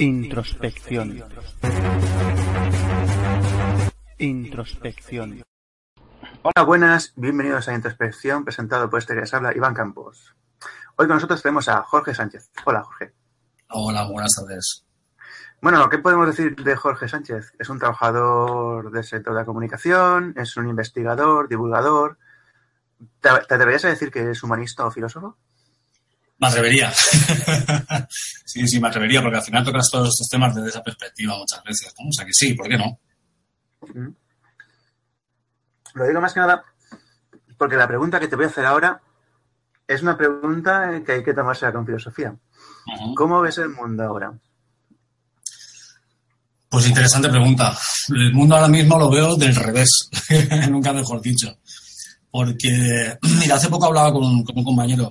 Introspección. Introspección. Hola, buenas, bienvenidos a Introspección, presentado por este que les habla Iván Campos. Hoy con nosotros tenemos a Jorge Sánchez. Hola, Jorge. Hola, buenas tardes. Bueno, ¿qué podemos decir de Jorge Sánchez? Es un trabajador del sector de la comunicación, es un investigador, divulgador. ¿Te, te atreverías a decir que es humanista o filósofo? Me atrevería. sí, sí, me atrevería, porque al final tocas todos estos temas desde esa perspectiva muchas veces. ¿no? O sea que sí, ¿por qué no? Lo digo más que nada porque la pregunta que te voy a hacer ahora es una pregunta que hay que tomarse con filosofía. ¿Cómo ves el mundo ahora? Pues interesante pregunta. El mundo ahora mismo lo veo del revés, nunca mejor dicho. Porque, mira, hace poco hablaba con, con un compañero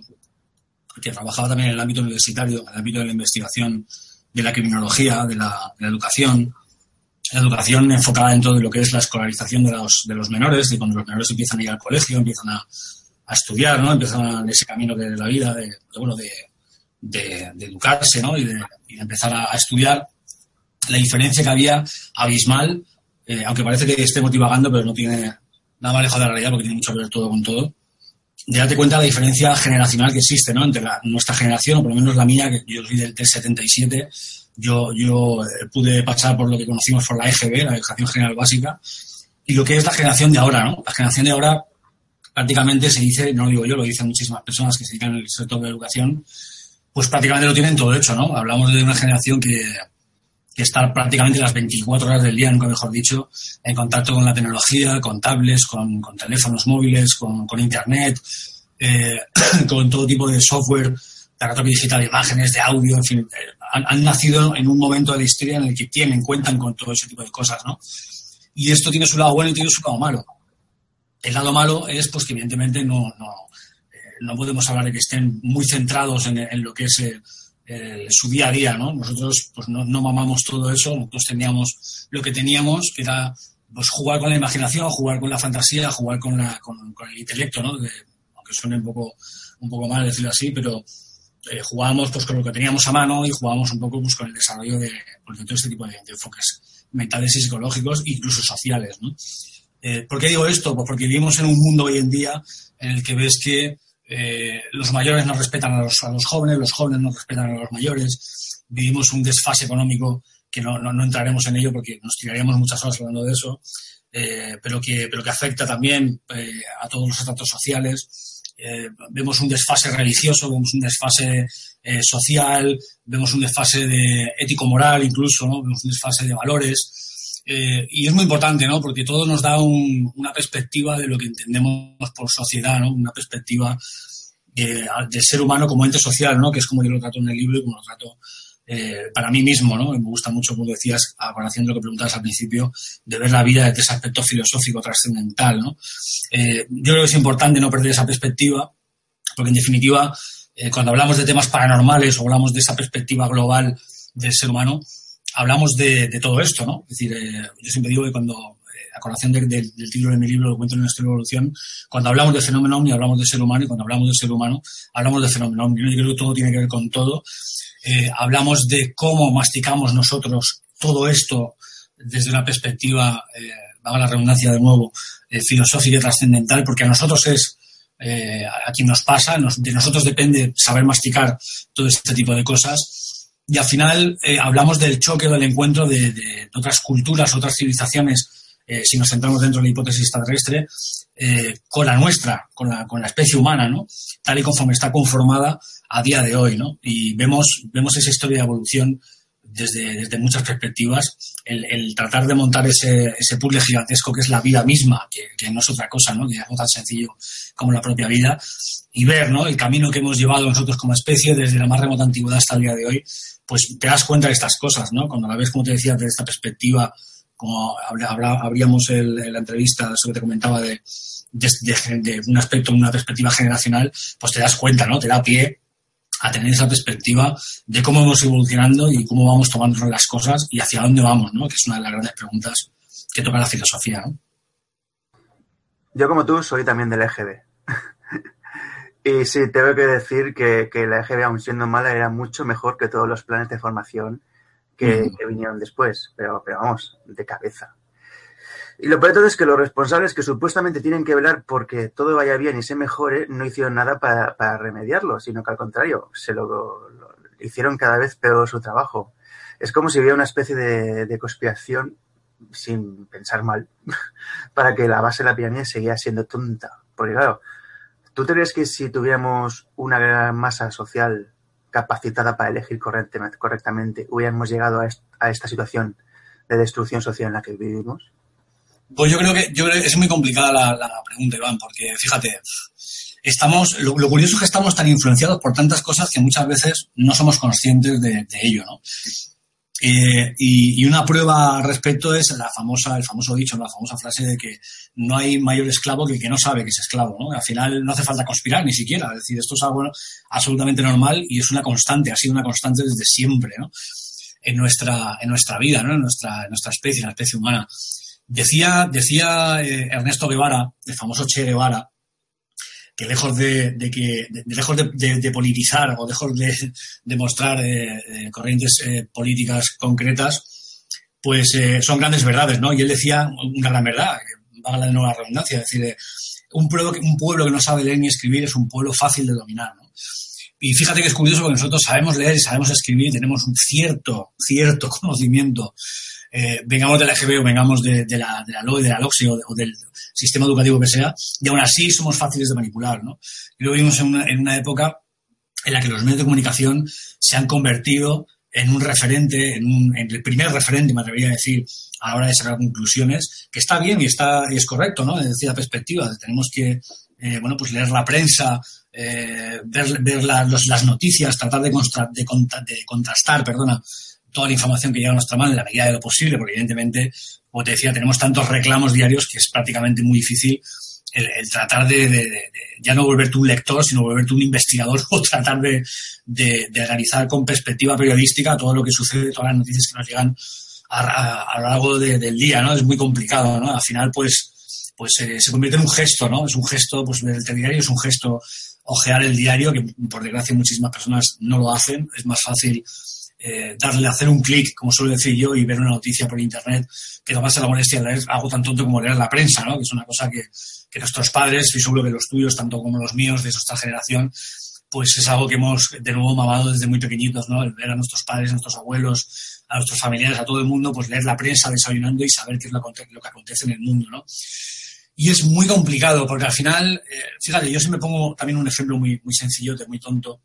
que trabajaba también en el ámbito universitario, en el ámbito de la investigación, de la criminología, de la, de la educación, la educación enfocada dentro de lo que es la escolarización de los, de los menores, de cuando los menores empiezan a ir al colegio, empiezan a, a estudiar, ¿no? Empiezan en ese camino de la vida, de, de, bueno, de, de, de educarse, ¿no? Y de, y empezar a, a estudiar. La diferencia que había abismal, eh, aunque parece que esté motivando, pero no tiene nada más lejos de la realidad porque tiene mucho que ver todo con todo de cuenta de la diferencia generacional que existe, ¿no? Entre nuestra generación, o por lo menos la mía, que yo soy del T77, yo, yo eh, pude pasar por lo que conocimos por la EGB, la Educación General Básica, y lo que es la generación de ahora, ¿no? La generación de ahora prácticamente se dice, no lo digo yo, lo dicen muchísimas personas que se dedican al sector de la educación, pues prácticamente lo tienen todo hecho, ¿no? Hablamos de una generación que, está prácticamente las 24 horas del día, nunca mejor dicho, en contacto con la tecnología, con tablets, con, teléfonos móviles, con, internet, eh, con todo tipo de software, de retocado digital, de imágenes, de audio, en fin, eh, han, nacido en un momento de la historia en el que tienen, cuentan con todo ese tipo de cosas, ¿no? Y esto tiene su lado bueno y tiene su lado malo. El lado malo es, pues, que evidentemente no, no, eh, no podemos hablar de que estén muy centrados en, en lo que es eh, su día a día, ¿no? Nosotros pues no, no, mamamos todo eso, nosotros teníamos lo que teníamos, que era pues jugar con la imaginación, jugar con la fantasía, jugar con, la, con, con el intelecto, ¿no? De, aunque suene un poco, un poco mal decirlo así, pero eh, jugábamos pues con lo que teníamos a mano y jugábamos un poco pues con el desarrollo de, pues, de todo este tipo de, de, enfoques mentales y psicológicos, incluso sociales, ¿no? Eh, ¿Por qué digo esto? Pues porque vivimos en un mundo hoy en día en el que ves que eh, los mayores no respetan a los, a los, jóvenes, los jóvenes no respetan a los mayores, vivimos un desfase económico que no, no, entraremos en ello porque nos tiraríamos muchas horas hablando de eso, eh, pero, que, pero que afecta también eh, a todos los estratos sociales. Eh, vemos un desfase religioso, vemos un desfase eh, social, vemos un desfase de ético-moral incluso, ¿no? vemos un desfase de valores. Eh, y es muy importante, ¿no? Porque todo nos da un, una perspectiva de lo que entendemos por sociedad, ¿no? Una perspectiva de, del ser humano como ente social, ¿no? Que es como yo lo trato en el libro y como lo trato eh, para mí mismo, ¿no? Me gusta mucho, como decías, de lo que preguntabas al principio, de ver la vida desde ese aspecto filosófico trascendental, ¿no? Eh, yo creo que es importante no perder esa perspectiva, porque en definitiva, eh, cuando hablamos de temas paranormales o hablamos de esa perspectiva global del ser humano, hablamos de, de todo esto, ¿no? Es decir, eh, yo siempre digo que cuando, eh, a colación de, de, del título de mi libro, cuento en nuestra evolución, cuando hablamos de fenómeno omni hablamos de ser humano y cuando hablamos de ser humano hablamos de fenómeno omni. Yo creo que todo tiene que ver con todo. Eh, hablamos de cómo masticamos nosotros todo esto desde una perspectiva, eh, valga la redundancia de nuevo, filosófica y trascendental, porque a nosotros es eh, a quien nos pasa, nos, de nosotros depende saber masticar todo este tipo de cosas. Y al final eh, hablamos del choque o del encuentro de, otras culturas, otras civilizaciones, eh, si nos centramos dentro de la hipótesis extraterrestre, eh, con la nuestra, con la, con la especie humana, ¿no? Tal y conforme está conformada a día de hoy, ¿no? Y vemos, vemos esa historia de evolución desde, desde muchas perspectivas, el, el, tratar de montar ese, ese puzzle gigantesco que es la vida misma, que, que, no es otra cosa, ¿no? Que es algo tan sencillo como la propia vida, y ver, ¿no? El camino que hemos llevado nosotros como especie desde la más remota antigüedad hasta el día de hoy, pues te das cuenta de estas cosas, ¿no? Cuando la ves, como te decía, desde esta perspectiva, como habríamos la entrevista, eso que te comentaba de, de, de, de un aspecto, una perspectiva generacional, pues te das cuenta, ¿no? Te da pie a tener esa perspectiva de cómo vamos evolucionando y cómo vamos tomando las cosas y hacia dónde vamos, ¿no? Que es una de las grandes preguntas que toca la filosofía, ¿no? Yo como tú soy también del EGB. y sí, tengo que decir que, que la EGB, aun siendo mala, era mucho mejor que todos los planes de formación que, vinieron después, pero, pero vamos, de cabeza. Y lo peor de todo es que los responsables que supuestamente tienen que velar porque todo vaya bien y se mejore, no hicieron nada para, remediarlo, sino que al contrario, se lo, hicieron cada vez peor su trabajo. Es como si hubiera una especie de, conspiración sin pensar mal, para que la base de la pirámide seguía siendo tonta. Porque claro, ¿tú te crees que si tuviéramos una gran masa social capacitada para elegir correctamente, hubiéramos llegado a, esta situación de destrucción social en la que vivimos? Pues yo creo que, yo creo que es muy complicada la, pregunta, Iván, porque fíjate, estamos, lo, curioso es que estamos tan influenciados por tantas cosas que muchas veces no somos conscientes de, ello, ¿no? Eh, y, una prueba al respecto es la famosa, el famoso dicho, la famosa frase de que no hay mayor esclavo que el que no sabe que es esclavo, ¿no? Al final no hace falta conspirar ni siquiera, es decir, esto es algo absolutamente normal y es una constante, ha sido una constante desde siempre, ¿no? En nuestra, en nuestra vida, ¿no? En nuestra, en nuestra especie, en la especie humana. Decía, decía eh, Ernesto Guevara, el famoso Che Guevara, que lejos de, que lejos de, politizar o lejos de, mostrar eh, eh, corrientes políticas concretas, pues son grandes verdades, ¿no? Y él decía una gran verdad, va a de nueva redundancia, es decir, un pueblo, un pueblo que no sabe leer ni escribir es un pueblo fácil de dominar, ¿no? Y fíjate que es curioso porque nosotros sabemos leer y sabemos escribir, tenemos un cierto, cierto conocimiento eh, vengamos de la EGB o vengamos de, la, de la LOE, de la LOXE o, del sistema educativo que sea, y aún así somos fáciles de manipular, ¿no? Y lo vivimos en una, en una época en la que los medios de comunicación se han convertido en un referente, en, un, en, el primer referente, me atrevería a decir, a la hora de sacar conclusiones, que está bien y está y es correcto, ¿no? Desde la perspectiva, tenemos que, eh, bueno, pues leer la prensa, eh, ver, ver las noticias, tratar de, de, de contrastar, perdona, toda la información que llega a nuestra mano en la medida de lo posible, porque evidentemente, como te decía, tenemos tantos reclamos diarios que es prácticamente muy difícil el, tratar de, ya no volverte un lector, sino volverte un investigador o tratar de, analizar con perspectiva periodística todo lo que sucede, todas las noticias que nos llegan a, lo largo del día, ¿no? Es muy complicado, ¿no? Al final, pues, pues eh, se convierte en un gesto, ¿no? Es un gesto, pues ver el telediario es un gesto ojear el diario, que por desgracia muchísimas personas no lo hacen, es más fácil eh, darle, hacer un clic, como suelo decir yo, y ver una noticia por internet, que tomarse la molestia de leer algo tan tonto como leer la prensa, ¿no? Que es una cosa que, que nuestros padres, y seguro que los tuyos, tanto como los míos, de nuestra generación, pues es algo que hemos de nuevo mamado desde muy pequeñitos, ¿no? El ver a nuestros padres, a nuestros abuelos, a nuestros familiares, a todo el mundo, pues leer la prensa desayunando y saber qué es lo, que acontece en el mundo, ¿no? Y es muy complicado, porque al final, eh, fíjate, yo siempre pongo también un ejemplo muy, muy sencillote, muy tonto,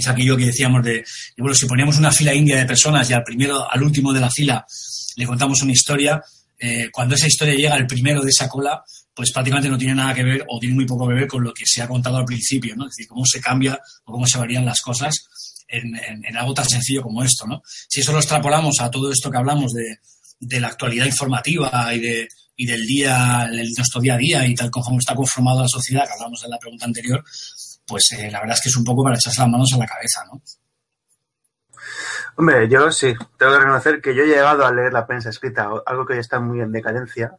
es aquello que decíamos de, bueno, si poníamos una fila india de personas y al primero, al último de la fila le contamos una historia, eh, cuando esa historia llega al primero de esa cola, pues prácticamente no tiene nada que ver o tiene muy poco que ver con lo que se ha contado al principio, ¿no? Es decir, cómo se cambia o cómo se varían las cosas en, en, algo tan sencillo como esto, ¿no? Si eso lo extrapolamos a todo esto que hablamos de, de la actualidad informativa y, de, y del día, el, nuestro día a día y tal como está conformado la sociedad, que hablamos de la pregunta anterior, pues eh, la verdad es que es un poco para echarse las manos a la cabeza, ¿no? Hombre, yo sí, tengo que reconocer que yo he llegado a leer la prensa escrita, algo que hoy está muy en decadencia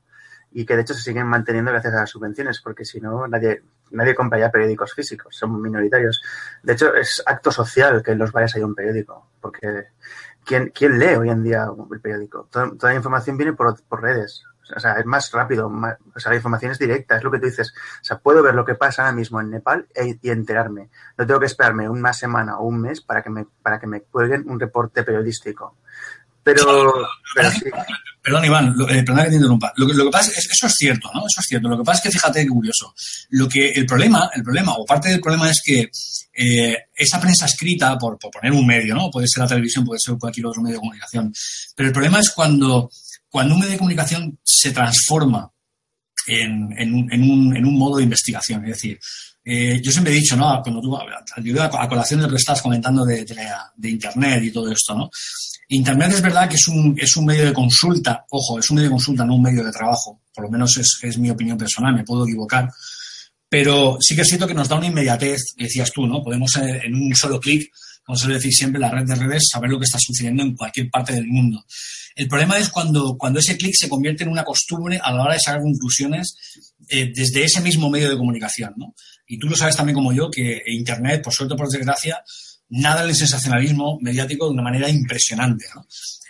y que de hecho se siguen manteniendo gracias a las subvenciones, porque si no, nadie, nadie compra ya periódicos físicos, son minoritarios. De hecho, es acto social que en los bares haya un periódico, porque ¿quién, quién lee hoy en día el periódico? Toda, la información viene por, por redes. O sea, es más rápido, o sea, la información es directa, es lo que tú dices. O sea, puedo ver lo que pasa ahora mismo en Nepal e, y enterarme. No tengo que esperarme una semana o un mes para que me, para que me cuelguen un reporte periodístico. Pero, pero sí. Perdón, Iván, eh, perdón que te interrumpa. Lo que, lo que pasa es, eso es cierto, ¿no? Eso es cierto. Lo que pasa es que fíjate qué curioso. Lo que, el problema, el problema, o parte del problema es que eh, esa prensa escrita, por, por poner un medio, ¿no? Puede ser la televisión, puede ser cualquier otro medio de comunicación. Pero el problema es cuando cuando un medio de comunicación se transforma en, un, modo de investigación, es decir, eh, yo siempre he dicho, ¿no? Cuando tú, a, colación de lo que estás comentando de, Internet y todo esto, ¿no? Internet es verdad que es un, es un medio de consulta, ojo, es un medio de consulta, no un medio de trabajo, por lo menos es, es mi opinión personal, me puedo equivocar, pero sí que es cierto que nos da una inmediatez, decías tú, ¿no? Podemos eh, en un solo clic, como suele decir siempre, la red de redes, saber lo que está sucediendo en cualquier parte del mundo. El problema es cuando, cuando ese clic se convierte en una costumbre a la hora de sacar conclusiones eh, desde ese mismo medio de comunicación, ¿no? Y tú lo sabes también como yo que Internet, por suerte o por desgracia, nada el sensacionalismo mediático de una manera impresionante.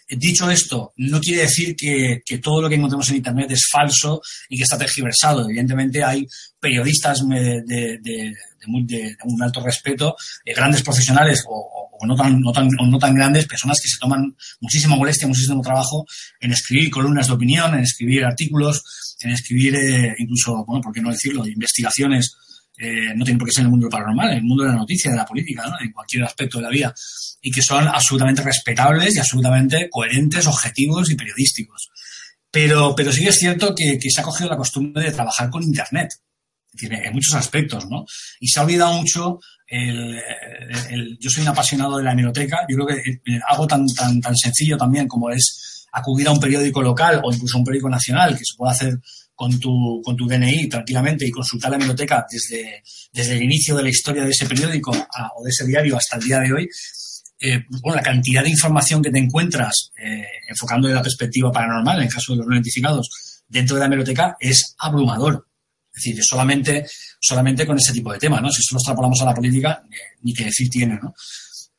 Dicho esto, no quiere decir que, todo lo que encontramos en Internet es falso y que está tergiversado. Evidentemente hay periodistas de, un alto respeto, eh, grandes profesionales o, no, tan, no, tan, no tan grandes, personas que se toman muchísima molestia, muchísimo trabajo en escribir columnas de opinión, en escribir artículos, en escribir eh, incluso, bueno, por qué no decirlo, investigaciones eh, no tiene por qué ser en el mundo paranormal, en el mundo de la noticia, de la política, en cualquier aspecto de la vida, y que son absolutamente respetables y absolutamente coherentes, objetivos y periodísticos. Pero, pero sí que es cierto que, se ha cogido la costumbre de trabajar con Internet, en muchos aspectos, ¿no? Y se ha olvidado mucho el, yo soy un apasionado de la hemeroteca, yo creo que eh, algo tan, tan, tan sencillo también como es acudir a un periódico local o incluso a un periódico nacional que se puede hacer con tu, con tu DNI tranquilamente y consultar la biblioteca desde, desde el inicio de la historia de ese periódico o de ese diario hasta el día de hoy, eh, bueno, la cantidad de información que te encuentras, eh, enfocando de la perspectiva paranormal, en el caso de los no identificados, dentro de la biblioteca es abrumador. Es decir, solamente, solamente con ese tipo de tema, ¿no? Si esto lo extrapolamos a la política, ni que decir tiene, ¿no?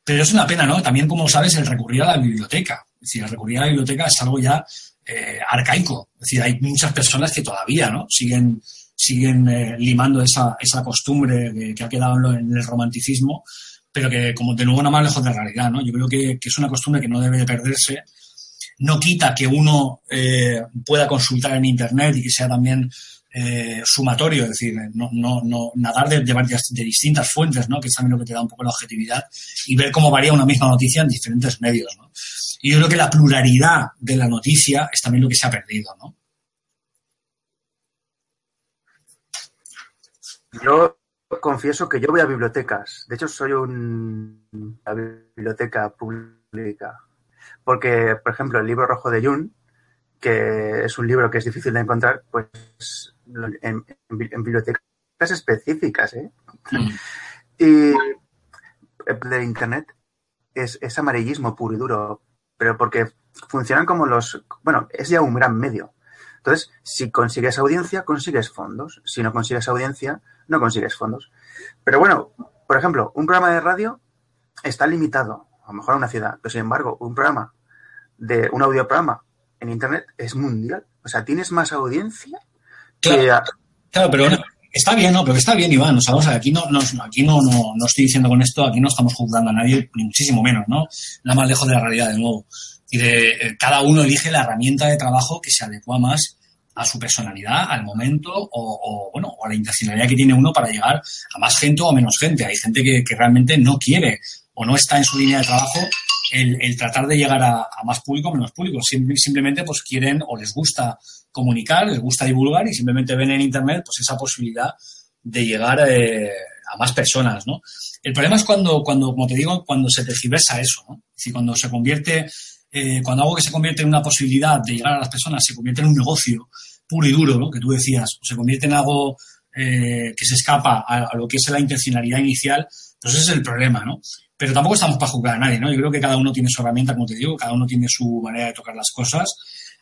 Pero es una pena, ¿no? También, como sabes, el recurrir a la biblioteca. Es decir, el recurrir a la biblioteca es algo ya eh, arcaico. Es decir, hay muchas personas que todavía ¿no? siguen, siguen eh, limando esa, esa costumbre que, ha quedado en el romanticismo, pero que como de nuevo no más lejos de la realidad. ¿no? Yo creo que, es una costumbre que no debe de perderse. No quita que uno eh, pueda consultar en Internet y que sea también sumatorio, es decir, no, no, no nadar de, de, distintas fuentes, ¿no? que es también lo que te da un poco la objetividad, y ver cómo varía una misma noticia en diferentes medios. Y yo creo que la pluralidad de la noticia es también lo que se ha perdido, ¿no? Yo confieso que yo voy a bibliotecas. De hecho, soy un biblioteca pública. Porque, por ejemplo, el libro rojo de Jung, que es un libro que es difícil de encontrar, pues en, bibliotecas específicas, ¿eh? Mm. Y de Internet es, es amarillismo puro y duro pero porque funcionan como los, bueno, es ya un gran medio. Entonces, si consigues audiencia, consigues fondos. Si no consigues audiencia, no consigues fondos. Pero bueno, por ejemplo, un programa de radio está limitado, a lo mejor a una ciudad, pero sin embargo, un programa de un audioprograma en internet es mundial. O sea, tienes más audiencia claro, Claro, pero Está bien, ¿no? Pero está bien, Iván. O sea, vamos a ver, aquí no, no, aquí no, no, no estoy diciendo con esto, aquí no estamos juzgando a nadie, ni muchísimo menos, ¿no? Nada más lejos de la realidad, de nuevo. Y de, eh, cada uno elige la herramienta de trabajo que se adecua más a su personalidad, al momento o, o, bueno, o a la intencionalidad que tiene uno para llegar a más gente o a menos gente. Hay gente que, que realmente no quiere o no está en su línea de trabajo el, el tratar de llegar a, a, más público o menos público. Simplemente pues quieren o les gusta comunicar, les gusta divulgar y simplemente ven en Internet pues esa posibilidad de llegar eh, a más personas, ¿no? El problema es cuando, cuando, como te digo, cuando se tergiversa eso, ¿no? Cuando se convierte, eh, cuando algo que se convierte en una posibilidad de llegar a las personas se convierte en un negocio puro y duro, ¿no? Que tú decías, se convierte en algo eh, que se escapa a, lo que es la intencionalidad inicial, pues ese es el problema, ¿no? Pero tampoco estamos para juzgar a nadie, ¿no? Yo creo que cada uno tiene su herramienta, como te digo, cada uno tiene su manera de tocar las cosas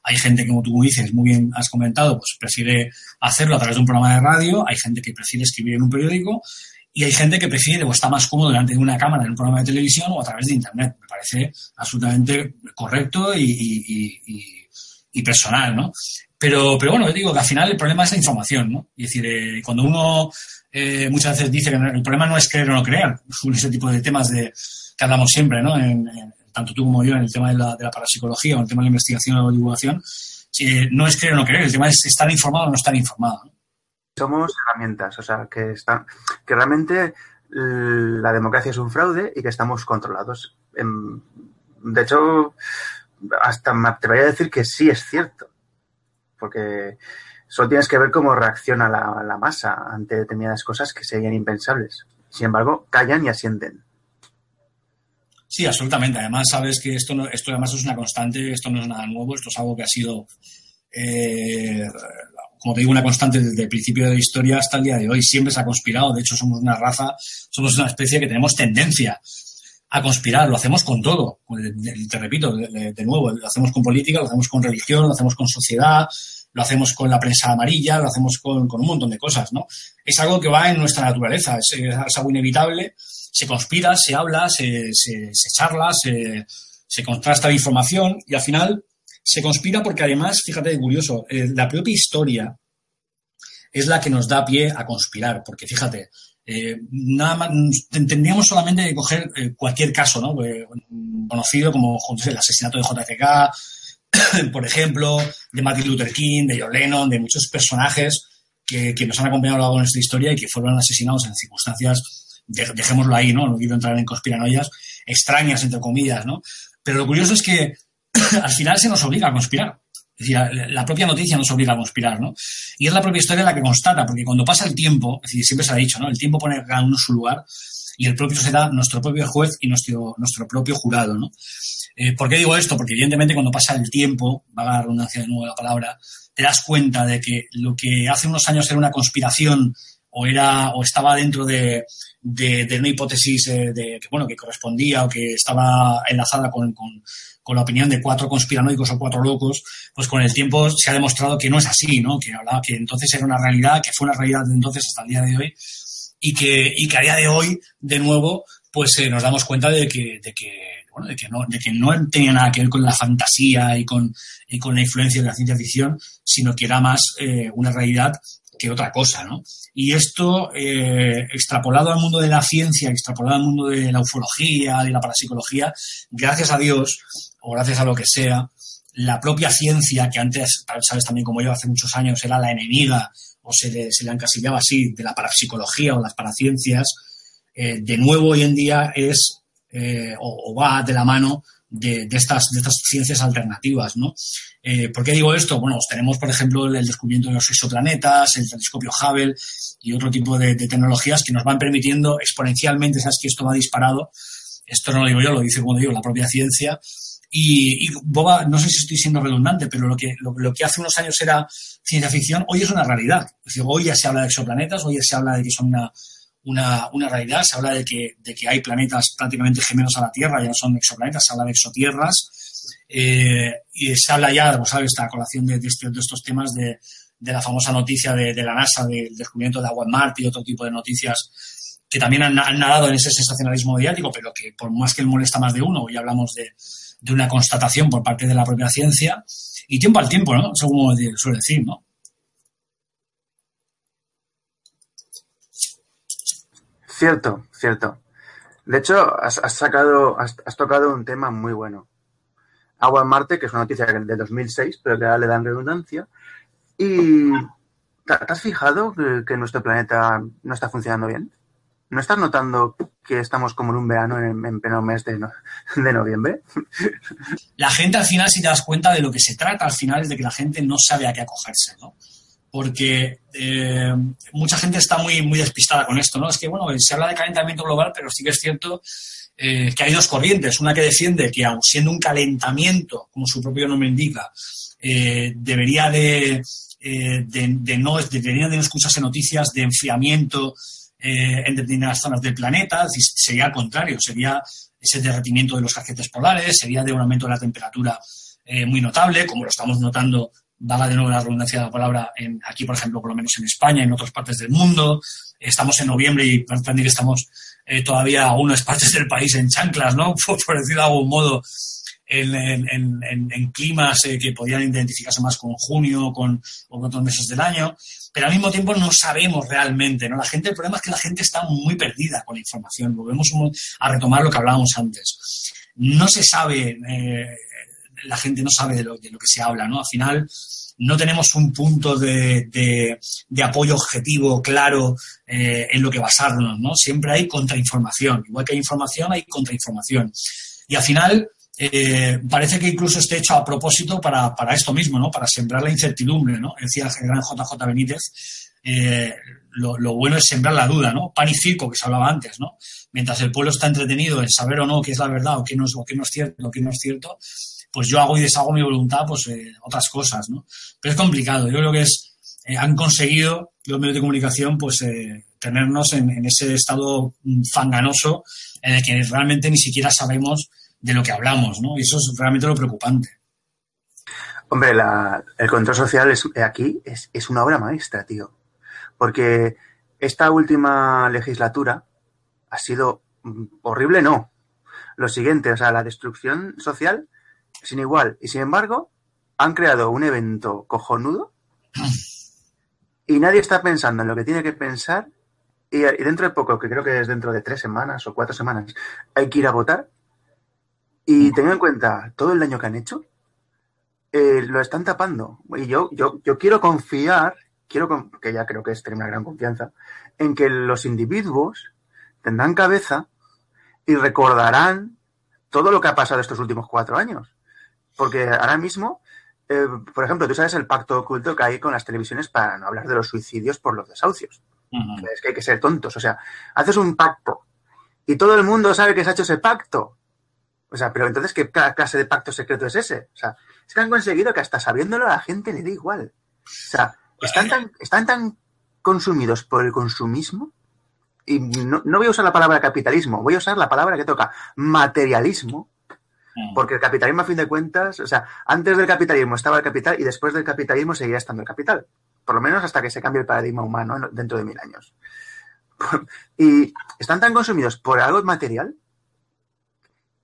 hay gente, como tú dices, muy bien has comentado, pues prefiere hacerlo a través de un programa de radio, hay gente que prefiere escribir en un periódico y hay gente que prefiere o está más cómodo delante de una cámara en un programa de televisión o a través de Internet. Me parece absolutamente correcto y, personal, ¿no? Pero, pero bueno, yo digo que al final el problema es la información, ¿no? Es decir, eh, cuando uno eh, muchas veces dice que el problema no es creer o no creer, ese tipo de temas de, que hablamos siempre, ¿no? en, tanto tú como yo, en el tema de la, de la parapsicología o en el tema de la investigación o divulgación, no es creer o no creer, el tema es estar informado o no estar informado. Somos herramientas, o sea, que, están, que realmente la democracia es un fraude y que estamos controlados. De hecho, hasta me atrevería a decir que sí es cierto, porque solo tienes que ver cómo reacciona la, la masa ante determinadas cosas que serían impensables. Sin embargo, callan y asienten. Sí, absolutamente. Además, sabes que esto, no, esto además es una constante, esto no es nada nuevo, esto es algo que ha sido, eh, como te digo, una constante desde el principio de la historia hasta el día de hoy. Siempre se ha conspirado. De hecho, somos una raza, somos una especie que tenemos tendencia a conspirar. Lo hacemos con todo. Te repito, de, nuevo, lo hacemos con política, lo hacemos con religión, lo hacemos con sociedad, lo hacemos con la prensa amarilla, lo hacemos con, con un montón de cosas, ¿no? Es algo que va en nuestra naturaleza, es, es algo inevitable se conspira, se habla, se, se, charla, se, se contrasta la información y al final se conspira porque además, fíjate, curioso, eh, la propia historia es la que nos da pie a conspirar, porque fíjate, eh, nada más, tendríamos solamente que coger eh, cualquier caso, ¿no? Conocido como el asesinato de JFK, por ejemplo, de Martin Luther King, de John Lennon, de muchos personajes que, que nos han acompañado a lo largo de nuestra historia y que fueron asesinados en circunstancias, dejémoslo ahí, ¿no? No quiero entrar en conspiranoias extrañas, entre comillas, ¿no? Pero lo curioso es que al final se nos obliga a conspirar. Es decir, la propia noticia nos obliga a conspirar, ¿no? Y es la propia historia la que constata, porque cuando pasa el tiempo, es decir, siempre se ha dicho, ¿no? El tiempo pone cada uno su lugar y el propio será nuestro propio juez y nuestro, nuestro propio jurado, ¿no? Eh, ¿Por qué digo esto? Porque evidentemente cuando pasa el tiempo, va a la redundancia de nuevo la palabra, te das cuenta de que lo que hace unos años era una conspiración o era o estaba dentro de, de, una hipótesis eh, de, que bueno que correspondía o que estaba enlazada con, con, con la opinión de cuatro conspiranoicos o cuatro locos, pues con el tiempo se ha demostrado que no es así, ¿no? Que hablaba que entonces era una realidad, que fue una realidad de entonces hasta el día de hoy, y que, y que a día de hoy, de nuevo, pues eh, nos damos cuenta de que, de que, bueno, de que no, de que no tenía nada que ver con la fantasía y con, y con la influencia de la ciencia ficción, sino que era más eh, una realidad que otra cosa, ¿no? Y esto, eh, extrapolado al mundo de la ciencia, extrapolado al mundo de la ufología, de la parapsicología, gracias a Dios, o gracias a lo que sea, la propia ciencia, que antes, sabes también como yo, hace muchos años era la enemiga, o se le, se le encasillaba así, de la parapsicología o las paraciencias, eh, de nuevo hoy en día es, eh, o, o, va de la mano de, estas, ciencias alternativas, ¿no? Eh, ¿Por qué digo esto? Bueno, pues tenemos, por ejemplo, el descubrimiento de los exoplanetas, el telescopio Hubble y otro tipo de, tecnologías que nos van permitiendo exponencialmente, sabes que esto va disparado, esto no lo digo yo, lo dice, como digo, la propia ciencia, y, y, Boba, no sé si estoy siendo redundante, pero lo que, lo, que hace unos años era ciencia ficción, hoy es una realidad. Es decir, hoy ya se habla de exoplanetas, hoy ya se habla de que son una, una, una realidad, se habla de que, de que hay planetas prácticamente gemelos a la Tierra, ya no son exoplanetas, se habla de exotierras, eh, y se habla ya, pues, ¿sabes? Esta colación de, este, de estos temas de, de, la famosa noticia de, la NASA del descubrimiento de agua en Marte y otro tipo de noticias que también han, han, nadado en ese sensacionalismo mediático, pero que por más que molesta más de uno, hoy hablamos de una constatación por parte de la propia ciencia y tiempo al tiempo, ¿no? Según suele decir, ¿no? Cierto, cierto. De hecho, has, has sacado, has, tocado un tema muy bueno. Agua en Marte, que es una noticia de 2006, pero que ahora le dan redundancia. Y ¿te has fijado que, nuestro planeta no está funcionando bien? ¿No estás notando que estamos como en un verano en, en pleno mes de, de, noviembre? La gente al final, si te das cuenta de lo que se trata, al final es de que la gente no sabe a qué acogerse, ¿no? Porque eh, mucha gente está muy, muy despistada con esto, ¿no? Es que, bueno, se habla de calentamiento global, pero sí que es cierto eh, que hay dos corrientes. Una que defiende que, aun siendo un calentamiento, como su propio nombre indica, eh, debería de, no, deberían de no escucharse noticias de enfriamiento, en determinadas zonas del planeta, sería al contrario, sería ese derretimiento de los cajetes polares, sería de un aumento de la temperatura muy notable, como lo estamos notando, dada de nuevo la redundancia de la palabra, en, aquí, por ejemplo, por lo menos en España, en otras partes del mundo. Estamos en noviembre y parece que estamos eh, todavía algunas partes del país en chanclas, ¿no? Por, por decirlo de algún modo, en climas eh, que podían identificarse más con junio con, o con otros meses del año, pero al mismo tiempo no sabemos realmente, ¿no? La gente, el problema es que la gente está muy perdida con la información. Volvemos a retomar lo que hablábamos antes. No se sabe, eh, la gente no sabe de lo, de lo, que se habla, ¿no? Al final no tenemos un punto de, de, apoyo objetivo claro eh, en lo que basarnos, ¿no? Siempre hay contrainformación. Igual que hay información, hay contrainformación. Y al final, eh, parece que incluso esté hecho a propósito para, para, esto mismo, ¿no? Para sembrar la incertidumbre, ¿no? Decía el gran JJ Benítez, eh, lo, lo, bueno es sembrar la duda, ¿no? Pan y circo, que se hablaba antes, ¿no? Mientras el pueblo está entretenido en saber o no qué es la verdad o qué no es, o qué no es cierto o qué no es cierto, pues yo hago y deshago mi voluntad, pues eh, otras cosas, ¿no? Pero es complicado. Yo creo que es, eh, han conseguido los medios de comunicación, pues, eh, tenernos en, ese estado fanganoso en el que realmente ni siquiera sabemos de lo que hablamos, ¿no? Y eso es realmente lo preocupante. Hombre, la, el control social es, aquí es, es, una obra maestra, tío. Porque esta última legislatura ha sido horrible no. Lo siguiente, o sea, la destrucción social sin igual. Y sin embargo, han creado un evento cojonudo y nadie está pensando en lo que tiene que pensar. Y, dentro de poco, que creo que es dentro de tres semanas o cuatro semanas, hay que ir a votar. Y tengan en cuenta todo el daño que han hecho, eh, lo están tapando. Y yo, yo, yo quiero confiar, quiero que ya creo que es tener una gran confianza, en que los individuos tendrán cabeza y recordarán todo lo que ha pasado estos últimos cuatro años. Porque ahora mismo, eh, por ejemplo, tú sabes el pacto oculto que hay con las televisiones para no hablar de los suicidios por los desahucios. Es que hay que ser tontos. O sea, haces un pacto y todo el mundo sabe que se ha hecho ese pacto. O sea, pero entonces, ¿qué clase de pacto secreto es ese? O sea, es que han conseguido que hasta sabiéndolo a la gente le dé igual. O sea, están tan, están tan consumidos por el consumismo y no, voy a usar la palabra capitalismo, voy a usar la palabra que toca, materialismo. Porque el capitalismo a fin de cuentas, o sea, antes del capitalismo estaba el capital y después del capitalismo seguía estando el capital, por lo menos hasta que se cambie el paradigma humano dentro de mil años. Y están tan consumidos por algo material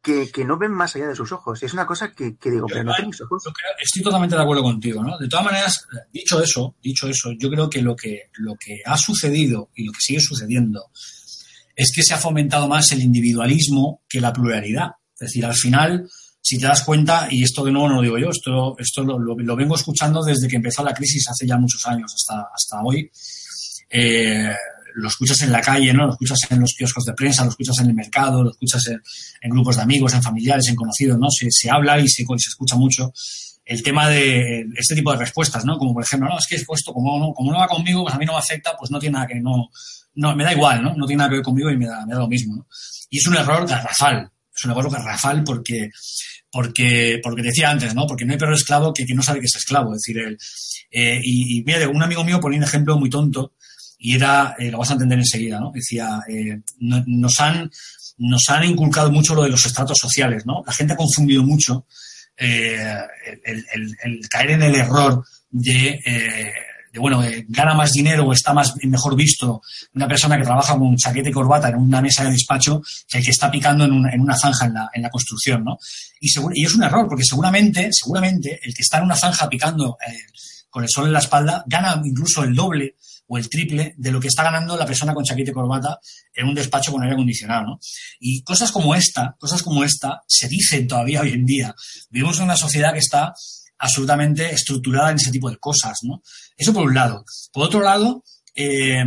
que, no ven más allá de sus ojos. Y es una cosa que, digo, pero no mis ojos. estoy totalmente de acuerdo contigo, ¿no? De todas maneras, dicho eso, dicho eso, yo creo que lo que, lo que ha sucedido y lo que sigue sucediendo es que se ha fomentado más el individualismo que la pluralidad. Es decir, al final, si te das cuenta, y esto de nuevo no lo digo yo, esto, esto lo, vengo escuchando desde que empezó la crisis hace ya muchos años hasta, hasta hoy. Eh, lo escuchas en la calle, ¿no? Lo escuchas en los kioscos de prensa, lo escuchas en el mercado, lo escuchas en, grupos de amigos, en familiares, en conocidos, ¿no? Se, se habla y se, se, escucha mucho el tema de este tipo de respuestas, ¿no? Como por ejemplo, no, es que esto, como no, como no va conmigo, pues a mí no me afecta, pues no tiene nada que, no, no, me da igual, ¿no? No tiene nada que ver conmigo y me da, me da lo mismo. Y es un error garrafal, es un error garrafal porque, porque, porque decía antes, ¿no? Porque no hay perro esclavo que, que no sabe que es esclavo, es decir, el, eh, y, y mira, un amigo mío ponía un ejemplo muy tonto, y era, eh, lo vas a entender enseguida, ¿no? Decía, eh, nos, han, nos han inculcado mucho lo de los estratos sociales, ¿no? La gente ha confundido mucho el, caer en el error de, de bueno, gana más dinero o está más mejor visto una persona que trabaja con chaqueta y corbata en una mesa de despacho que el que está picando en una, zanja en la, construcción, ¿no? Y, y, es un error, porque seguramente, seguramente, el que está en una zanja picando con el sol en la espalda gana incluso el doble o el triple de lo que está ganando la persona con chaqueta y corbata en un despacho con aire acondicionado, ¿no? Y cosas como esta, cosas como esta, se dicen todavía hoy en día. Vivimos en una sociedad que está absolutamente estructurada en ese tipo de cosas, ¿no? Eso por un lado. Por otro lado, eh,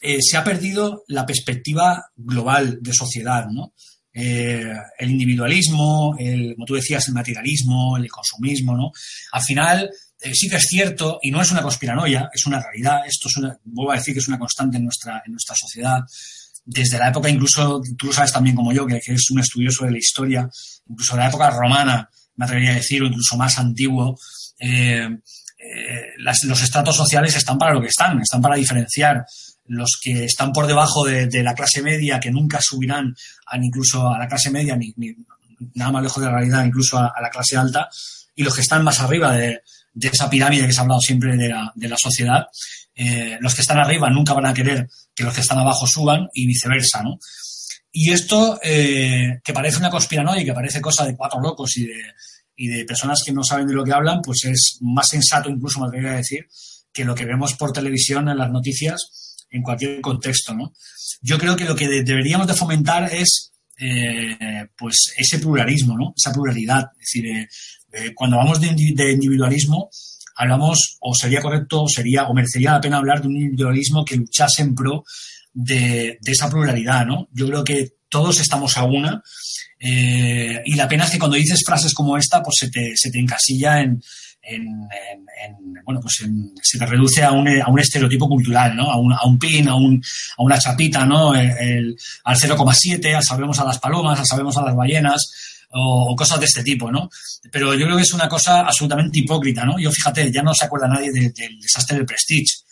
eh, se ha perdido la perspectiva global de sociedad, ¿no? Eh, el individualismo, el, como tú decías, el materialismo, el consumismo, ¿no? Al final, sí que es cierto, y no es una conspiranoia, es una realidad, esto es una, vuelvo a decir que es una constante en nuestra, en nuestra sociedad, desde la época, incluso, tú lo sabes también como yo, que, es un estudioso de la historia, incluso de la época romana, me atrevería a decir, o incluso más antiguo, eh, eh, los estratos sociales están para lo que están, están para diferenciar los que están por debajo de, la clase media, que nunca subirán incluso a la clase media, ni, nada más lejos de la realidad, incluso a, la clase alta, y los que están más arriba de, de esa pirámide que se ha hablado siempre de la, de la sociedad, eh, los que están arriba nunca van a querer que los que están abajo suban y viceversa, ¿no? Y esto, eh, que parece una conspiranoia que parece cosa de cuatro locos y de, y de personas que no saben de lo que hablan, pues es más sensato, incluso me atrevería a decir, que lo que vemos por televisión en las noticias en cualquier contexto, ¿no? Yo creo que lo que deberíamos de fomentar es eh, pues ese pluralismo, ¿no? Esa pluralidad. Es decir, eh, eh, cuando hablamos de, individualismo, hablamos, o sería correcto, o sería, o merecería la pena hablar de un individualismo que luchase en pro de, esa pluralidad, ¿no? Yo creo que todos estamos a una, y la pena es que cuando dices frases como esta, pues se te, se te encasilla en, bueno, pues se te reduce a un, a un estereotipo cultural, ¿no? A un, a un pin, a, un, a una chapita, ¿no? El, al 0,7, al sabemos a las palomas, al sabemos a las ballenas, o, cosas de este tipo, ¿no? Pero yo creo que es una cosa absolutamente hipócrita, ¿no? Yo fíjate, ya no se acuerda nadie del desastre del Prestige,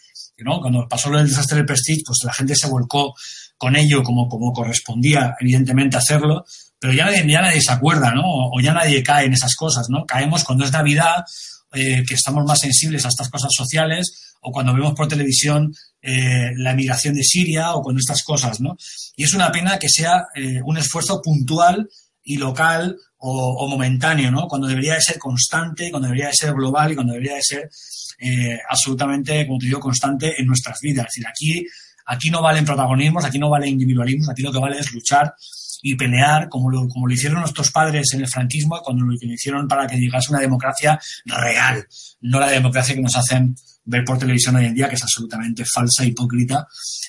¿no? Cuando pasó el desastre del Prestige, pues la gente se volcó con ello como, como correspondía, evidentemente, hacerlo, pero ya nadie, ya nadie se acuerda, ¿no? O ya nadie cae en esas cosas, ¿no? Caemos cuando es Navidad, eh, que estamos más sensibles a estas cosas sociales, o cuando vemos por televisión eh, la emigración de Siria o con estas cosas, ¿no? Y es una pena que sea eh, un esfuerzo puntual y local o, momentáneo, ¿no? Cuando debería de ser constante, cuando debería de ser global y cuando debería de ser eh, absolutamente, como te digo, constante en nuestras vidas. Es decir, aquí, aquí no valen protagonismos, aquí no vale individualismos, aquí lo que vale es luchar y pelear como lo, como lo hicieron nuestros padres en el franquismo, cuando lo hicieron para que llegase una democracia real, no la democracia que nos hacen ver por televisión hoy en día, que es absolutamente falsa, hipócrita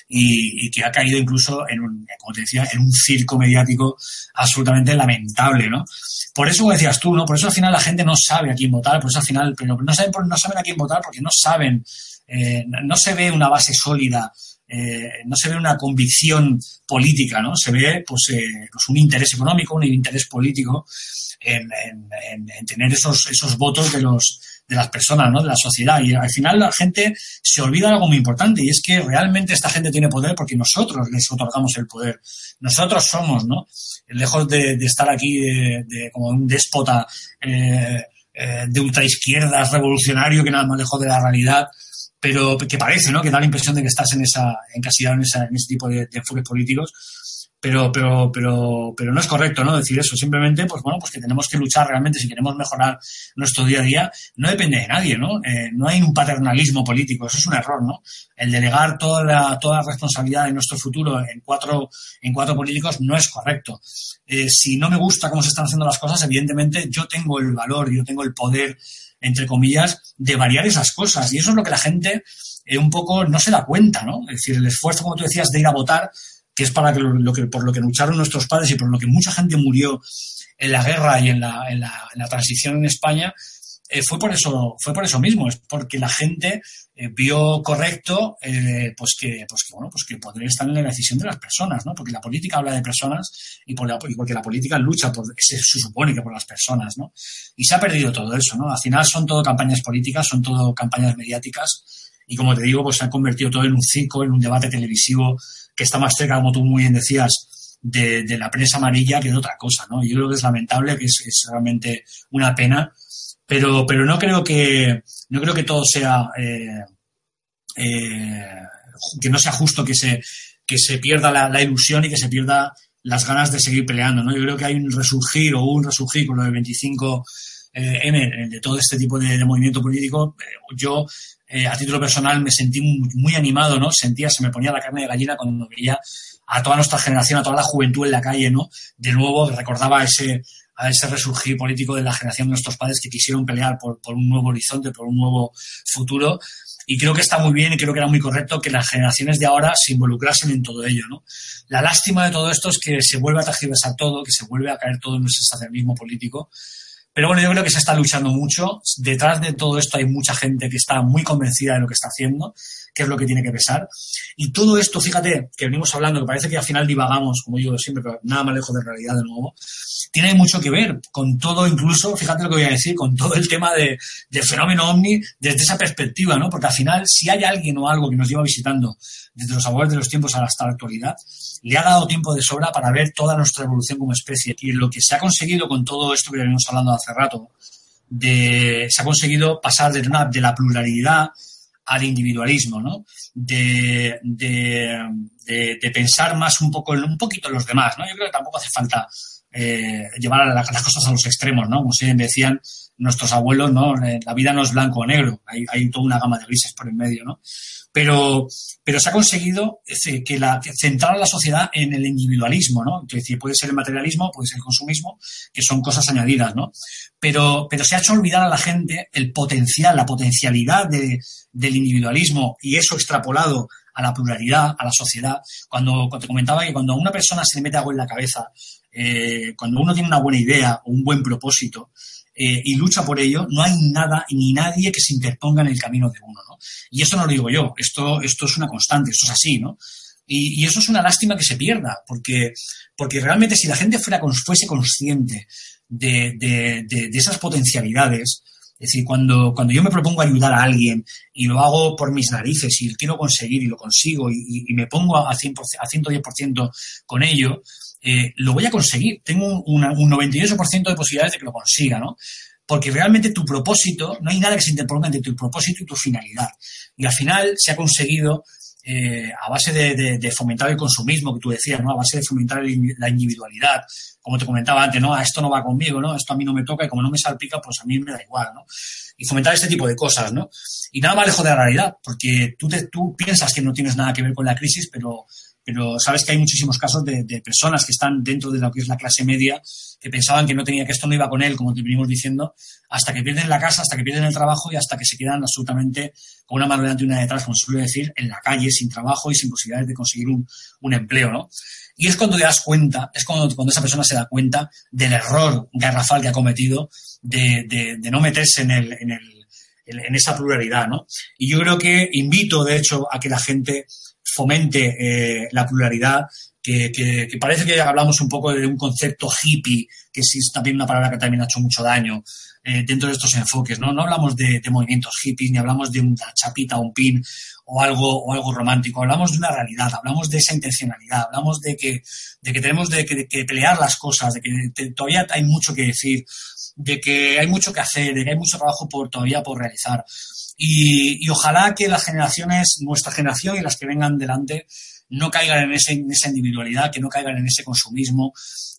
y, que ha caído incluso en un, como te decía, en un circo mediático absolutamente lamentable, ¿no? Por eso decías tú, ¿no? Por eso al final la gente no sabe a quién votar, por eso al final, pero no saben, no saben a quién votar porque no saben, eh, no se ve una base sólida eh, no se ve una convicción política, ¿no? Se ve pues, eh, pues un interés económico, un interés político en, tener esos, esos votos de los de las personas, ¿no? De la sociedad. Y al final la gente se olvida algo muy importante y es que realmente esta gente tiene poder porque nosotros les otorgamos el poder. Nosotros somos, ¿no? Lejos de, estar aquí de, como un déspota eh, de ultraizquierdas revolucionario que nada más lejos de la realidad, pero que parece, ¿no? Que da la impresión de que estás en esa, encasillado en, esa, en ese tipo de, enfoques políticos. Pero, pero, pero, pero no es correcto, ¿no? Decir eso. Simplemente, pues bueno, pues que tenemos que luchar realmente si queremos mejorar nuestro día a día. No depende de nadie, ¿no? Eh, no hay un paternalismo político. Eso es un error, ¿no? El delegar toda la, toda la responsabilidad de nuestro futuro en cuatro, en cuatro políticos no es correcto. Eh, si no me gusta cómo se están haciendo las cosas, evidentemente yo tengo el valor, yo tengo el poder entre comillas, de variar esas cosas. Y eso es lo que la gente eh, un poco no se da cuenta, ¿no? Es decir, el esfuerzo, como tú decías, de ir a votar, que es para lo, que, por lo que lucharon nuestros padres y por lo que mucha gente murió en la guerra y en la, en la, en la transición en España, eh, fue por eso, fue por eso mismo, es porque la gente eh, vio correcto eh, pues que, pues que bueno, pues que poder estar en la decisión de las personas, ¿no? Porque la política habla de personas y, por porque la política lucha por, se, supone que por las personas, ¿no? Y se ha perdido todo eso, ¿no? Al final son todo campañas políticas, son todo campañas mediáticas y como te digo, pues se ha convertido todo en un circo, en un debate televisivo que está más cerca, como tú muy bien decías, de, la prensa amarilla que de otra cosa, ¿no? Yo creo que es lamentable, que es, es realmente una pena pero, pero no creo que no creo que todo sea eh, eh, que no sea justo que se que se pierda la, ilusión y que se pierda las ganas de seguir peleando, ¿no? Yo creo que hay un resurgir o un resurgir con lo del 25 eh, M de todo este tipo de, movimiento político. yo a título personal me sentí muy, muy, animado, ¿no? Sentía, se me ponía la carne de gallina cuando veía a toda nuestra generación, a toda la juventud en la calle, ¿no? De nuevo recordaba ese a ese resurgir político de la generación de nuestros padres que quisieron pelear por, un nuevo horizonte, por un nuevo futuro. Y creo que está muy bien y creo que era muy correcto que las generaciones de ahora se involucrasen en todo ello. ¿no? La lástima de todo esto es que se vuelve a tergiversar todo, que se vuelve a caer todo en ese estacionismo político. Pero bueno, yo creo que se está luchando mucho. Detrás de todo esto hay mucha gente que está muy convencida de lo que está haciendo, que es lo que tiene que pesar. Y todo esto, fíjate, que venimos hablando, que parece que al final divagamos, como digo siempre, pero nada más lejos de realidad de nuevo tiene mucho que ver con todo, incluso, fíjate lo que voy a decir, con todo el tema de, fenómeno ovni desde esa perspectiva, ¿no? Porque al final, si hay alguien o algo que nos lleva visitando desde los abuelos de los tiempos hasta la actualidad, le ha dado tiempo de sobra para ver toda nuestra evolución como especie. Y lo que se ha conseguido con todo esto que venimos hablando hace rato, se ha conseguido pasar de, de la pluralidad al individualismo, ¿no? De, de, de, pensar más un poco, un poquito en los demás, ¿no? Yo creo que tampoco hace falta eh, llevar las cosas a los extremos, ¿no? Como siempre decían nuestros abuelos, ¿no? Eh, la vida no es blanco o negro, hay, hay toda una gama de grises por el medio, ¿no? Pero, pero se ha conseguido que la, centrar a la sociedad en el individualismo, ¿no? Es decir, puede ser el materialismo, puede ser el consumismo, que son cosas añadidas, ¿no? Pero, pero se ha hecho olvidar a la gente el potencial, la potencialidad de, del individualismo y eso extrapolado a la pluralidad, a la sociedad. Cuando, cuando te comentaba que cuando a una persona se le mete algo en la cabeza eh, cuando uno tiene una buena idea o un buen propósito eh, y lucha por ello, no hay nada ni nadie que se interponga en el camino de uno, ¿no? Y eso no lo digo yo, esto, esto es una constante, esto es así, ¿no? Y, eso es una lástima que se pierda, porque, porque realmente si la gente fuese consciente de, de, de, esas potencialidades, es decir, cuando, cuando yo me propongo ayudar a alguien y lo hago por mis narices y quiero conseguir y lo consigo y, me pongo a, 100%, a 110% con ello, eh, lo voy a conseguir. Tengo un, un 98% de posibilidades de que lo consiga, ¿no? porque realmente tu propósito, no hay nada que se interponga entre tu propósito y tu finalidad. Y al final se ha conseguido eh, a base de, fomentar el consumismo que tú decías, ¿no? A base de fomentar la individualidad, como te comentaba antes, ¿no? A esto no va conmigo, ¿no? Esto a mí no me toca y como no me salpica, pues a mí me da igual, ¿no? Y fomentar este tipo de cosas, ¿no? Y nada más lejos de la realidad, porque tú, te, tú piensas que no tienes nada que ver con la crisis, pero pero sabes que hay muchísimos casos de, personas que están dentro de lo que es la clase media que pensaban que no tenía que esto no iba con él, como te venimos diciendo, hasta que pierden la casa, hasta que pierden el trabajo y hasta que se quedan absolutamente con una mano delante y una detrás, como suele decir, en la calle, sin trabajo y sin posibilidades de conseguir un, empleo, ¿no? Y es cuando te das cuenta, es cuando, cuando esa persona se da cuenta del error garrafal que ha cometido de, no meterse en, el, en, el, en esa pluralidad, ¿no? Y yo creo que invito, de hecho, a que la gente fomente eh, la pluralidad, que, parece que hablamos un poco de un concepto hippie, que es también una palabra que también ha hecho mucho daño eh, dentro de estos enfoques, ¿no? No hablamos de, movimientos hippies, ni hablamos de una chapita, un pin o algo, o algo romántico, hablamos de una realidad, hablamos de esa intencionalidad, hablamos de que, de que tenemos de que, pelear las cosas, de que todavía hay mucho que decir, de que hay mucho que hacer, de que hay mucho trabajo por, todavía por realizar. Y, ojalá que las generaciones, nuestra generación y las que vengan delante, no caigan en, ese, esa individualidad, que no caigan en ese consumismo,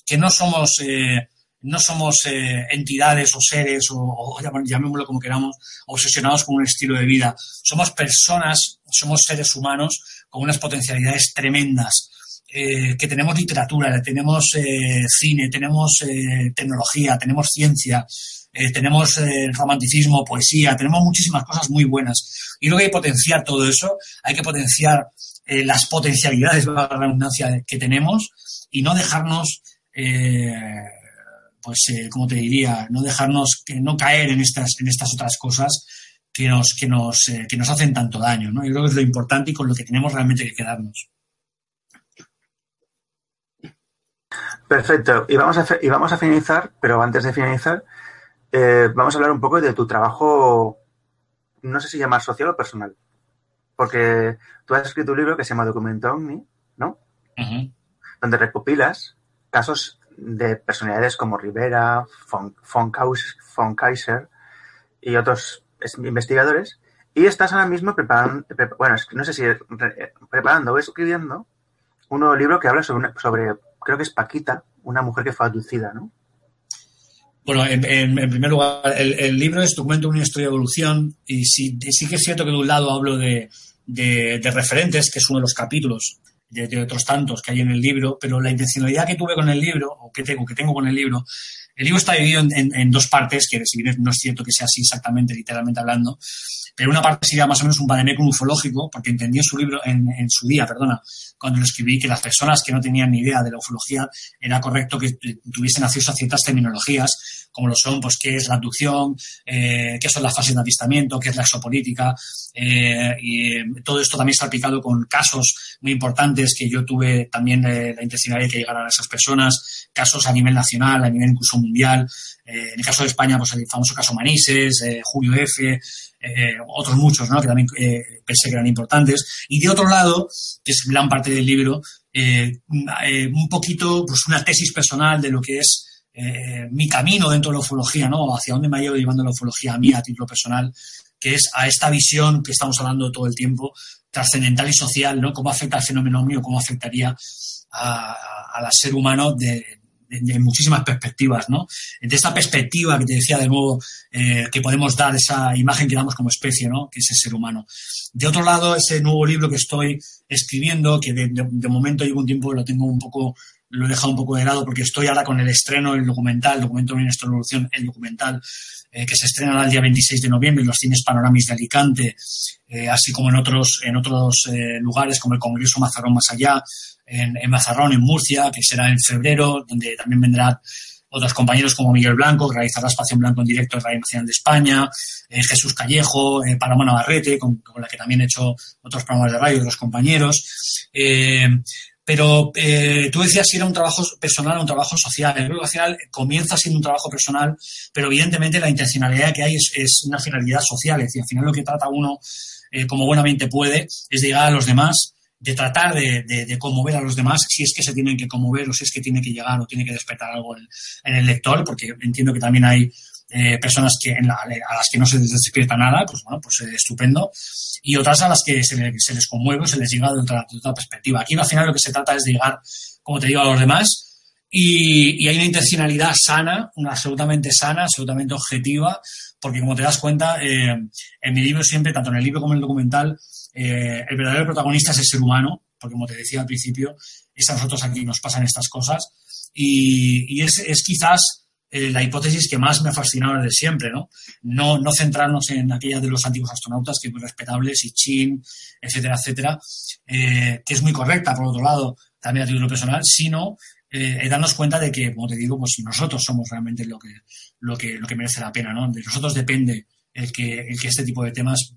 que no somos, eh, no somos eh, entidades o seres, o, llamémoslo como queramos, obsesionados con un estilo de vida. Somos personas, somos seres humanos con unas potencialidades tremendas. Eh, que tenemos literatura, tenemos cine, tenemos tecnología, tenemos ciencia, eh, tenemos eh, romanticismo, poesía, tenemos muchísimas cosas muy buenas. Y luego hay que potenciar todo eso, hay que potenciar eh, las potencialidades, de la redundancia, que tenemos y no dejarnos, pues, como te diría, no dejarnos, que no caer en estas, en estas otras cosas que nos, que nos, que nos hacen tanto daño. ¿no? Yo creo que es lo importante y con lo que tenemos realmente que quedarnos. Perfecto. Y vamos a, y vamos a finalizar, pero antes de finalizar, eh, vamos a hablar un poco de tu trabajo, no sé si llamar social o personal, porque tú has escrito un libro que se llama Documento Omni, ¿no? Donde recopilas casos de personalidades como Rivera, von, Kaiser y otros investigadores, y estás ahora mismo preparando, bueno, no sé si preparando o escribiendo un nuevo libro que habla sobre, sobre, creo que es Paquita, una mujer que fue aducida, ¿no? Bueno, en, primer lugar, el, libro es Documento de una historia de evolución y sí, sí que es cierto que de un lado hablo de, referentes, que es uno de los capítulos de, otros tantos que hay en el libro, pero la intencionalidad que tuve con el libro, o que tengo, que tengo con el libro, el libro está dividido en, dos partes, que no es cierto que sea así exactamente, literalmente hablando, pero una parte sería más o menos un vademecum ufológico, porque entendí en su libro, en, su día, perdona, cuando lo escribí, que las personas que no tenían ni idea de la ufología era correcto que tuviesen acceso a ciertas terminologías, como lo son, pues, qué es la abducción, eh, qué son las fases de avistamiento, qué es la exopolítica, eh, y eh, todo esto también está aplicado con casos muy importantes que yo tuve también eh, la intención de que llegaran a esas personas, casos a nivel nacional, a nivel incluso mundial, eh, en el caso de España, pues el famoso caso Manises, Julio F., eh, otros muchos, ¿no? Que también eh, pensé que eran importantes. Y de otro lado, que es gran parte del libro, eh, un poquito, pues una tesis personal de lo que es mi camino dentro de la ufología, ¿no? Hacia dónde me ha ido llevando la ufología a mí a título personal, que es a esta visión que estamos hablando todo el tiempo, trascendental y social, ¿no? Cómo afecta al fenómeno mío, cómo afectaría al ser humano de, de, muchísimas perspectivas, ¿no? De esta perspectiva que te decía de nuevo, eh, que podemos dar esa imagen que damos como especie, ¿no? Que es el ser humano. De otro lado, ese nuevo libro que estoy escribiendo, que de, momento llevo un tiempo, lo tengo un poco, lo he dejado un poco de lado porque estoy ahora con el estreno del documental, documento de nuestra evolución, el documental, eh, que se estrena el día 26 de noviembre en los cines Panoramis de Alicante, eh, así como en otros, en otros lugares como el Congreso Mazarón Más Allá, en, Mazarrón, en Murcia, que será en febrero, donde también vendrán otros compañeros como Miguel Blanco, que realizará Espacio en Blanco en directo en Radio Nacional de España, eh, Jesús Callejo, eh, Paloma Navarrete, con, la que también he hecho otros programas de radio, otros compañeros. Eh, pero tú decías si era un trabajo personal o un trabajo social. Creo que al final comienza siendo un trabajo personal, pero evidentemente la intencionalidad que hay es, una finalidad social. Es decir, al final lo que trata uno, como buenamente puede, es de llegar a los demás de tratar de, conmover a los demás, si es que se tienen que conmover o si es que tiene que llegar o tiene que despertar algo en, el lector, porque entiendo que también hay eh, personas que a las que no se les despierta nada, pues bueno, pues eh, estupendo, y otras a las que se, les conmueve o se les llega de otra, perspectiva. Aquí al final lo que se trata es de llegar, como te digo, a los demás, y, hay una intencionalidad sana, una absolutamente sana, absolutamente objetiva, porque como te das cuenta, eh, en mi libro siempre, tanto en el libro como en el documental, el verdadero protagonista es el ser humano, porque como te decía al principio, es a nosotros aquí nos pasan estas cosas, y, es, es quizás eh, la hipótesis que más me ha fascinado desde siempre, ¿no? ¿no? No centrarnos en aquellas de los antiguos astronautas, que muy respetables, y Chin, etcétera, etcétera, eh, que es muy correcta, por otro lado, también a título personal, sino eh, darnos cuenta de que, como te digo, pues nosotros somos realmente lo que, lo que, lo que merece la pena, ¿no? De nosotros depende el que, el que este tipo de temas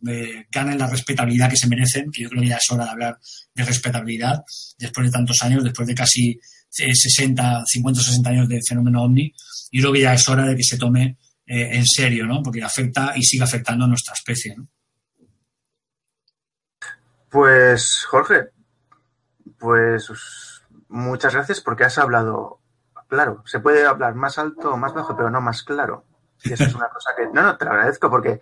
ganen la respetabilidad que se merecen, que yo creo que ya es hora de hablar de respetabilidad, después de tantos años, después de casi 60, 50 o 60 años de fenómeno ovni, y creo que ya es hora de que se tome eh, en serio, ¿no? Porque afecta y sigue afectando a nuestra especie, ¿no? Pues, Jorge, pues muchas gracias porque has hablado claro. Se puede hablar más alto o más bajo, pero no más claro. Y eso es una cosa que. No, no, te lo agradezco porque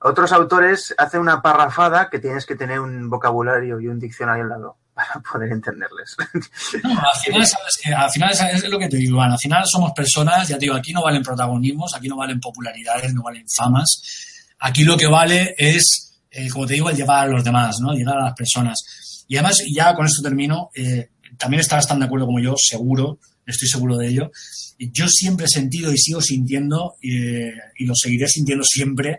otros autores hacen una parrafada que tienes que tener un vocabulario y un diccionario al lado para poder entenderles. No, al final, sabes al final es lo que te digo, Iván, al final somos personas, ya te digo, aquí no valen protagonismos, aquí no valen popularidades, no valen famas, aquí lo que vale es, eh, como te digo, el llevar a los demás, ¿no? Llegar a las personas. Y además, ya con esto termino, eh, también estarás tan de acuerdo como yo, seguro, estoy seguro de ello. Yo siempre he sentido y sigo sintiendo, eh, y lo seguiré sintiendo siempre,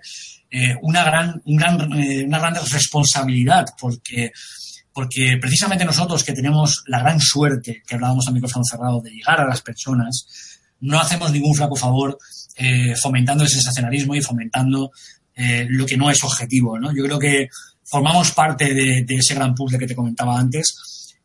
una, gran, un gran, una gran responsabilidad, porque porque precisamente nosotros que tenemos la gran suerte, que hablábamos a micrófono cerrado, de llegar a las personas, no hacemos ningún flaco favor eh, fomentando el sensacionalismo y fomentando eh, lo que no es objetivo. ¿no? Yo creo que formamos parte de, de, ese gran puzzle que te comentaba antes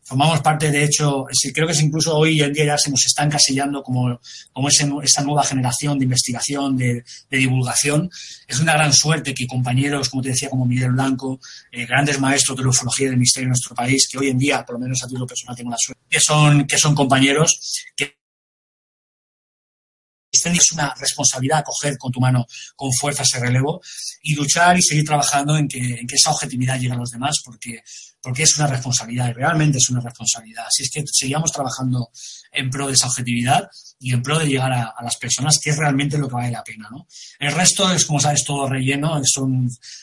formamos parte, de hecho, creo que es incluso hoy en día ya se nos está encasillando como, como esa nueva generación de investigación, de, divulgación. Es una gran suerte que compañeros, como te decía, como Miguel Blanco, eh, grandes maestros de la ufología del misterio en nuestro país, que hoy en día, por lo menos a título personal, tengo la suerte, que son, que son compañeros que es una responsabilidad coger con tu mano con fuerza ese relevo y luchar y seguir trabajando en que, esa objetividad llegue a los demás, porque porque es una responsabilidad y realmente es una responsabilidad. Así es que seguimos trabajando en pro de esa objetividad y en pro de llegar a, las personas, que es realmente lo que vale la pena, ¿no? El resto es, como sabes, todo relleno, es,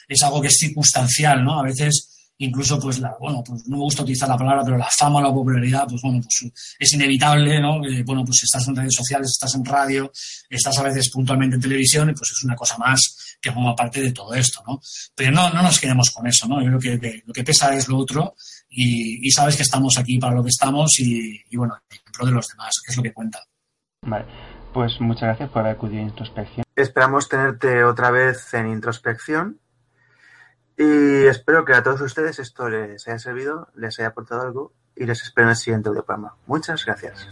es algo que es circunstancial, ¿no? A veces incluso pues la, bueno, pues no me gusta utilizar la palabra, pero la fama o la popularidad, pues bueno, pues es inevitable, ¿no? Eh, bueno, pues estás en redes sociales, estás en radio, estás a veces puntualmente en televisión, y pues es una cosa más que forma parte de todo esto, ¿no? Pero no, no nos quedemos con eso, ¿no? Yo creo que, lo que pesa es lo otro y, sabes que estamos aquí para lo que estamos y, y bueno, en pro de los demás, que es lo que cuenta. Vale, pues muchas gracias por haber acudido a Introspección. Esperamos tenerte otra vez en Introspección y espero que a todos ustedes esto les haya servido, les haya aportado algo y les espero en el siguiente programa. Muchas gracias.